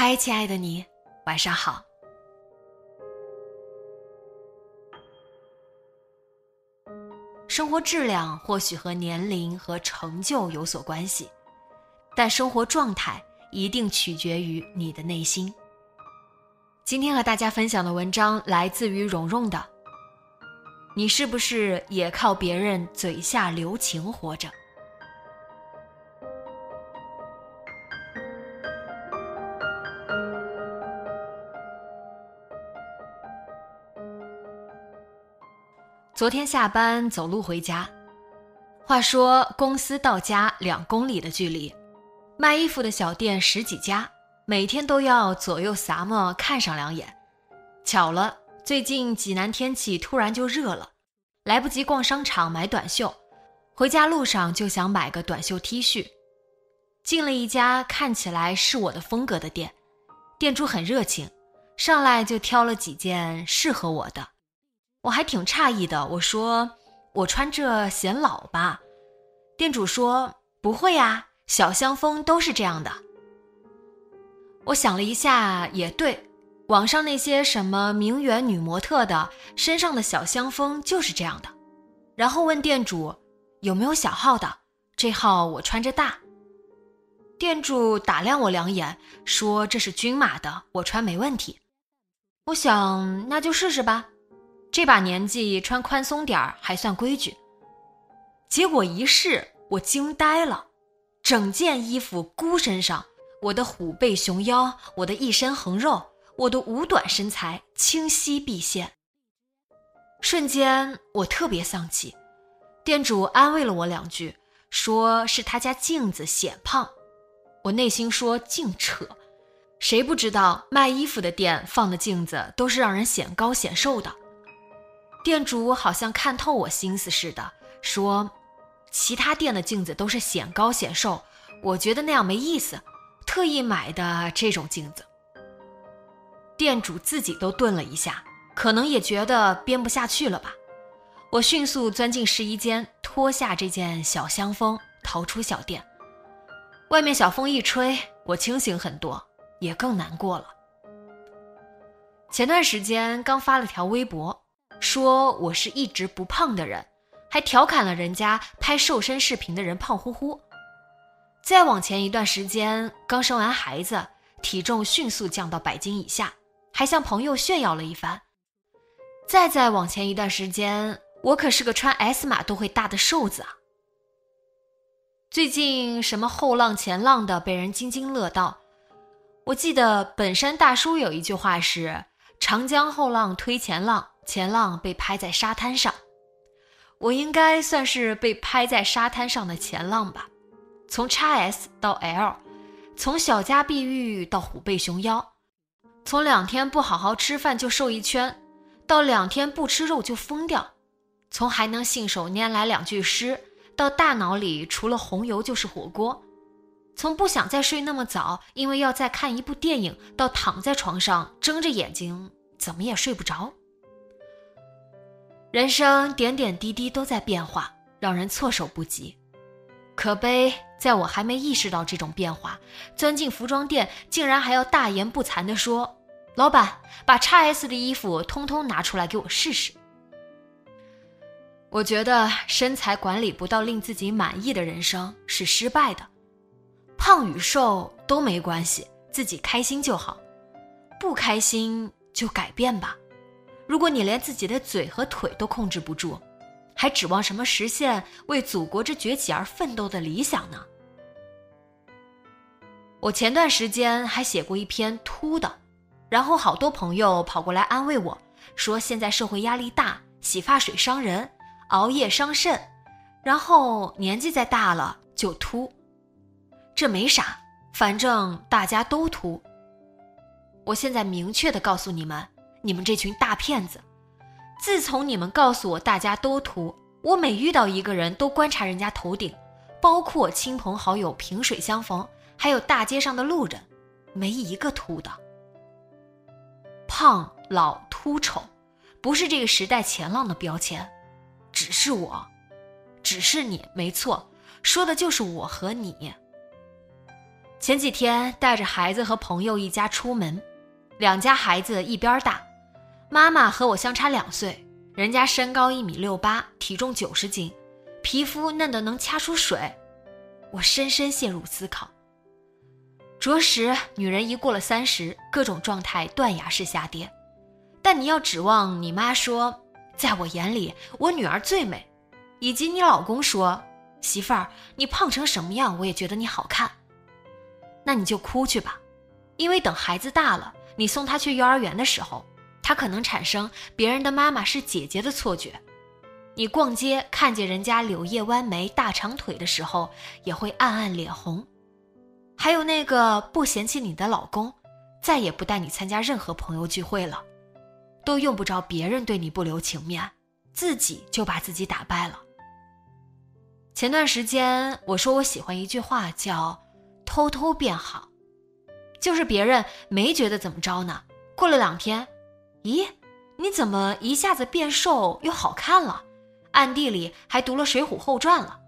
嗨，亲爱的你，晚上好。生活质量或许和年龄和成就有所关系，但生活状态一定取决于你的内心。今天和大家分享的文章来自于蓉蓉的。你是不是也靠别人嘴下留情活着？昨天下班走路回家，话说公司到家两公里的距离，卖衣服的小店十几家，每天都要左右撒么看上两眼。巧了，最近济南天气突然就热了，来不及逛商场买短袖，回家路上就想买个短袖 T 恤。进了一家看起来是我的风格的店，店主很热情，上来就挑了几件适合我的。我还挺诧异的，我说我穿这显老吧？店主说不会呀，小香风都是这样的。我想了一下，也对，网上那些什么名媛女模特的身上的小香风就是这样的。然后问店主有没有小号的，这号我穿着大。店主打量我两眼，说这是均码的，我穿没问题。我想那就试试吧。这把年纪穿宽松点儿还算规矩，结果一试我惊呆了，整件衣服箍身上，我的虎背熊腰，我的一身横肉，我的五短身材清晰毕现。瞬间我特别丧气，店主安慰了我两句，说是他家镜子显胖，我内心说净扯，谁不知道卖衣服的店放的镜子都是让人显高显瘦的。店主好像看透我心思似的，说：“其他店的镜子都是显高显瘦，我觉得那样没意思，特意买的这种镜子。”店主自己都顿了一下，可能也觉得编不下去了吧。我迅速钻进试衣间，脱下这件小香风，逃出小店。外面小风一吹，我清醒很多，也更难过了。前段时间刚发了条微博。说我是一直不胖的人，还调侃了人家拍瘦身视频的人胖乎乎。再往前一段时间，刚生完孩子，体重迅速降到百斤以下，还向朋友炫耀了一番。再再往前一段时间，我可是个穿 S 码都会大的瘦子啊。最近什么后浪前浪的被人津津乐道，我记得本山大叔有一句话是：“长江后浪推前浪。”前浪被拍在沙滩上，我应该算是被拍在沙滩上的前浪吧。从 x S 到 L，从小家碧玉到虎背熊腰，从两天不好好吃饭就瘦一圈，到两天不吃肉就疯掉，从还能信手拈来两句诗，到大脑里除了红油就是火锅，从不想再睡那么早，因为要再看一部电影，到躺在床上睁着眼睛怎么也睡不着。人生点点滴滴都在变化，让人措手不及。可悲，在我还没意识到这种变化，钻进服装店，竟然还要大言不惭地说：“老板，把 x S 的衣服通通拿出来给我试试。”我觉得身材管理不到令自己满意的人生是失败的。胖与瘦都没关系，自己开心就好，不开心就改变吧。如果你连自己的嘴和腿都控制不住，还指望什么实现为祖国之崛起而奋斗的理想呢？我前段时间还写过一篇秃的，然后好多朋友跑过来安慰我说，现在社会压力大，洗发水伤人，熬夜伤肾，然后年纪再大了就秃。这没啥，反正大家都秃。我现在明确的告诉你们，你们这群大骗子，自从你们告诉我大家都秃，我每遇到一个人都观察人家头顶，包括亲朋好友萍水相逢。还有大街上的路人，没一个秃的。胖、老、秃、丑，不是这个时代前浪的标签，只是我，只是你，没错，说的就是我和你。前几天带着孩子和朋友一家出门，两家孩子一边大，妈妈和我相差两岁，人家身高一米六八，体重九十斤，皮肤嫩得能掐出水，我深深陷入思考。着实，女人一过了三十，各种状态断崖式下跌。但你要指望你妈说，在我眼里我女儿最美，以及你老公说，媳妇儿你胖成什么样我也觉得你好看，那你就哭去吧，因为等孩子大了，你送他去幼儿园的时候，他可能产生别人的妈妈是姐姐的错觉。你逛街看见人家柳叶弯眉、大长腿的时候，也会暗暗脸红。还有那个不嫌弃你的老公，再也不带你参加任何朋友聚会了，都用不着别人对你不留情面，自己就把自己打败了。前段时间我说我喜欢一句话，叫“偷偷变好”，就是别人没觉得怎么着呢，过了两天，咦，你怎么一下子变瘦又好看了？暗地里还读了《水浒后传》了，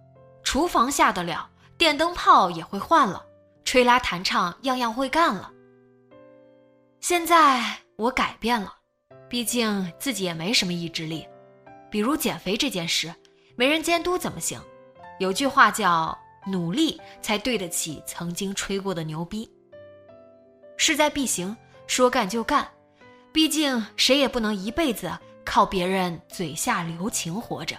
厨房下得了，电灯泡也会换了。吹拉弹唱样样会干了。现在我改变了，毕竟自己也没什么意志力。比如减肥这件事，没人监督怎么行？有句话叫“努力才对得起曾经吹过的牛逼”。势在必行，说干就干。毕竟谁也不能一辈子靠别人嘴下留情活着。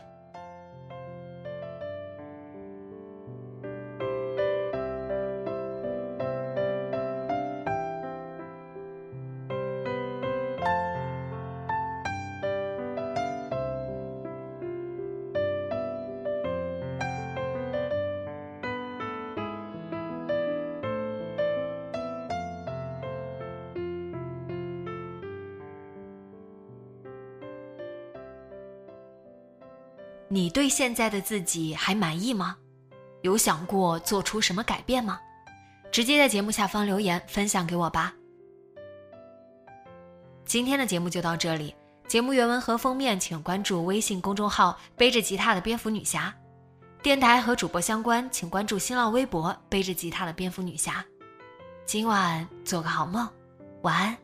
你对现在的自己还满意吗？有想过做出什么改变吗？直接在节目下方留言分享给我吧。今天的节目就到这里，节目原文和封面请关注微信公众号“背着吉他的蝙蝠女侠”，电台和主播相关请关注新浪微博“背着吉他的蝙蝠女侠”。今晚做个好梦，晚安。